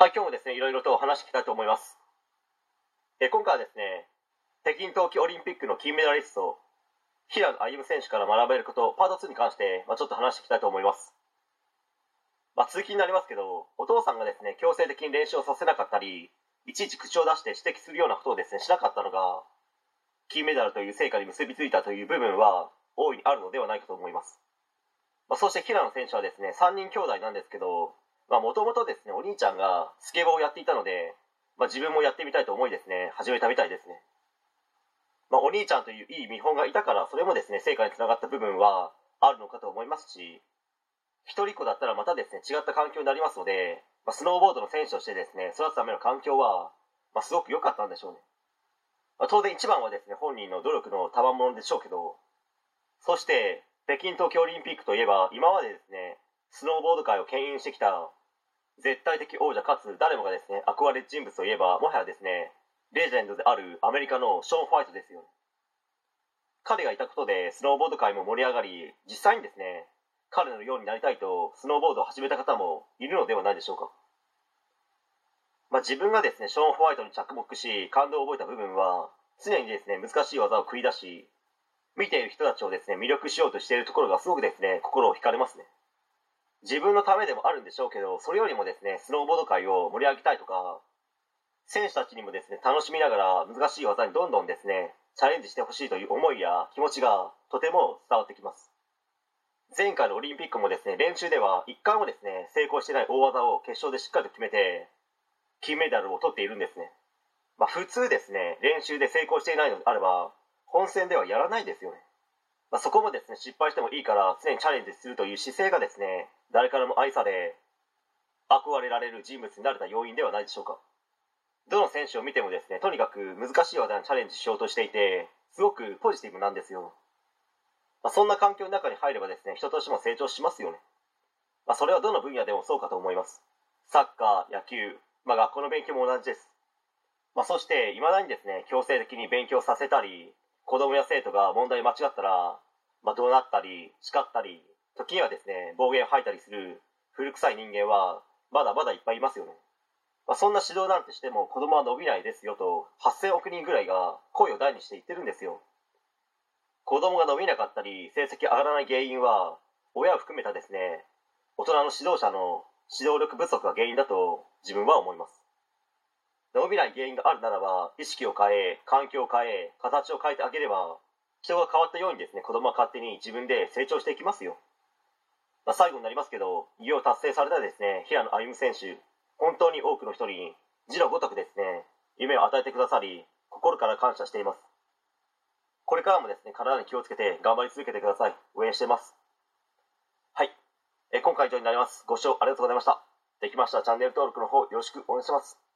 はい、今日もですね、いろいろと話していきたいと思います。え今回はですね、北京冬季オリンピックの金メダリスト、平野歩夢選手から学べること、パート2に関して、まあ、ちょっと話していきたいと思います。まあ、続きになりますけど、お父さんがですね、強制的に練習をさせなかったり、いちいち口を出して指摘するようなことをですね、しなかったのが、金メダルという成果に結びついたという部分は、大いにあるのではないかと思います。まあ、そして平野選手はですね、3人兄弟なんですけど、まあ、もともとですね、お兄ちゃんがスケボーをやっていたので、まあ、自分もやってみたいと思いですね、始めたみたいですね。まあ、お兄ちゃんといういい見本がいたから、それもですね、成果につながった部分はあるのかと思いますし、一人っ子だったらまたですね、違った環境になりますので、まあ、スノーボードの選手としてですね、育つための環境は、まあ、すごく良かったんでしょうね。まあ、当然一番はですね、本人の努力の賜物でしょうけど、そして、北京冬季オリンピックといえば、今までですね、スノーボード界を牽引してきた絶対的王者かつ誰もがですね憧れる人物といえばもはやですねレジェンドであるアメリカのショーン・ファイトですよね。彼がいたことでスノーボード界も盛り上がり実際にですね彼のようになりたいとスノーボードを始めた方もいるのではないでしょうか、まあ、自分がですねショーン・ホワイトに着目し感動を覚えた部分は常にですね難しい技を繰り出し見ている人たちをですね魅力しようとしているところがすごくですね心を惹かれますね。自分のためでもあるんでしょうけどそれよりもですねスノーボード界を盛り上げたいとか選手たちにもですね楽しみながら難しい技にどんどんですねチャレンジしてほしいという思いや気持ちがとても伝わってきます。前回のオリンピックもですね練習では一回もですね成功してない大技を決勝でしっかりと決めて金メダルを取っているんですね。まあ普通ですね練習で成功していないのであれば本戦ではやらないですよね。まあ、そこもですね失敗してもいいから常にチャレンジするという姿勢がですね誰からも愛され憧れられる人物になれた要因ではないでしょうか。どの選手を見てもですねとにかく難しい技にチャレンジしようとしていてすごくポジティブなんですよ、まあ、そんな環境の中に入ればですね人としても成長しますよね、まあ、それはどの分野でもそうかと思います。サッカー野球、まあ、学校の勉強も同じです、まあ、そしていまだにですね強制的に勉強させたり子供や生徒が問題間違ったら、まあ、怒鳴ったり叱ったり時にはですね暴言を吐いたりする古臭い人間はまだまだいっぱいいますよね、まあ、そんな指導なんてしても子供は伸びないですよと8000億人ぐらいが声を大にして言ってるんですよ。子供が伸びなかったり成績上がらない原因は親を含めたですね大人の指導者の指導力不足が原因だと自分は思います。伸びない原因があるならば意識を変え環境を変え形を変えてあげれば人が変わったようにですね子供は勝手に自分で成長していきますよ、まあ、最後になりますけど偉業を達成されたですね平野歩夢選手本当に多くの人に字のごとくですね夢を与えてくださり心から感謝しています。これからもですね体に気をつけて頑張り続けてください。応援しています。はい。え今回以上になります。ご視聴ありがとうございました。できましたらチャンネル登録の方よろしくお願いします。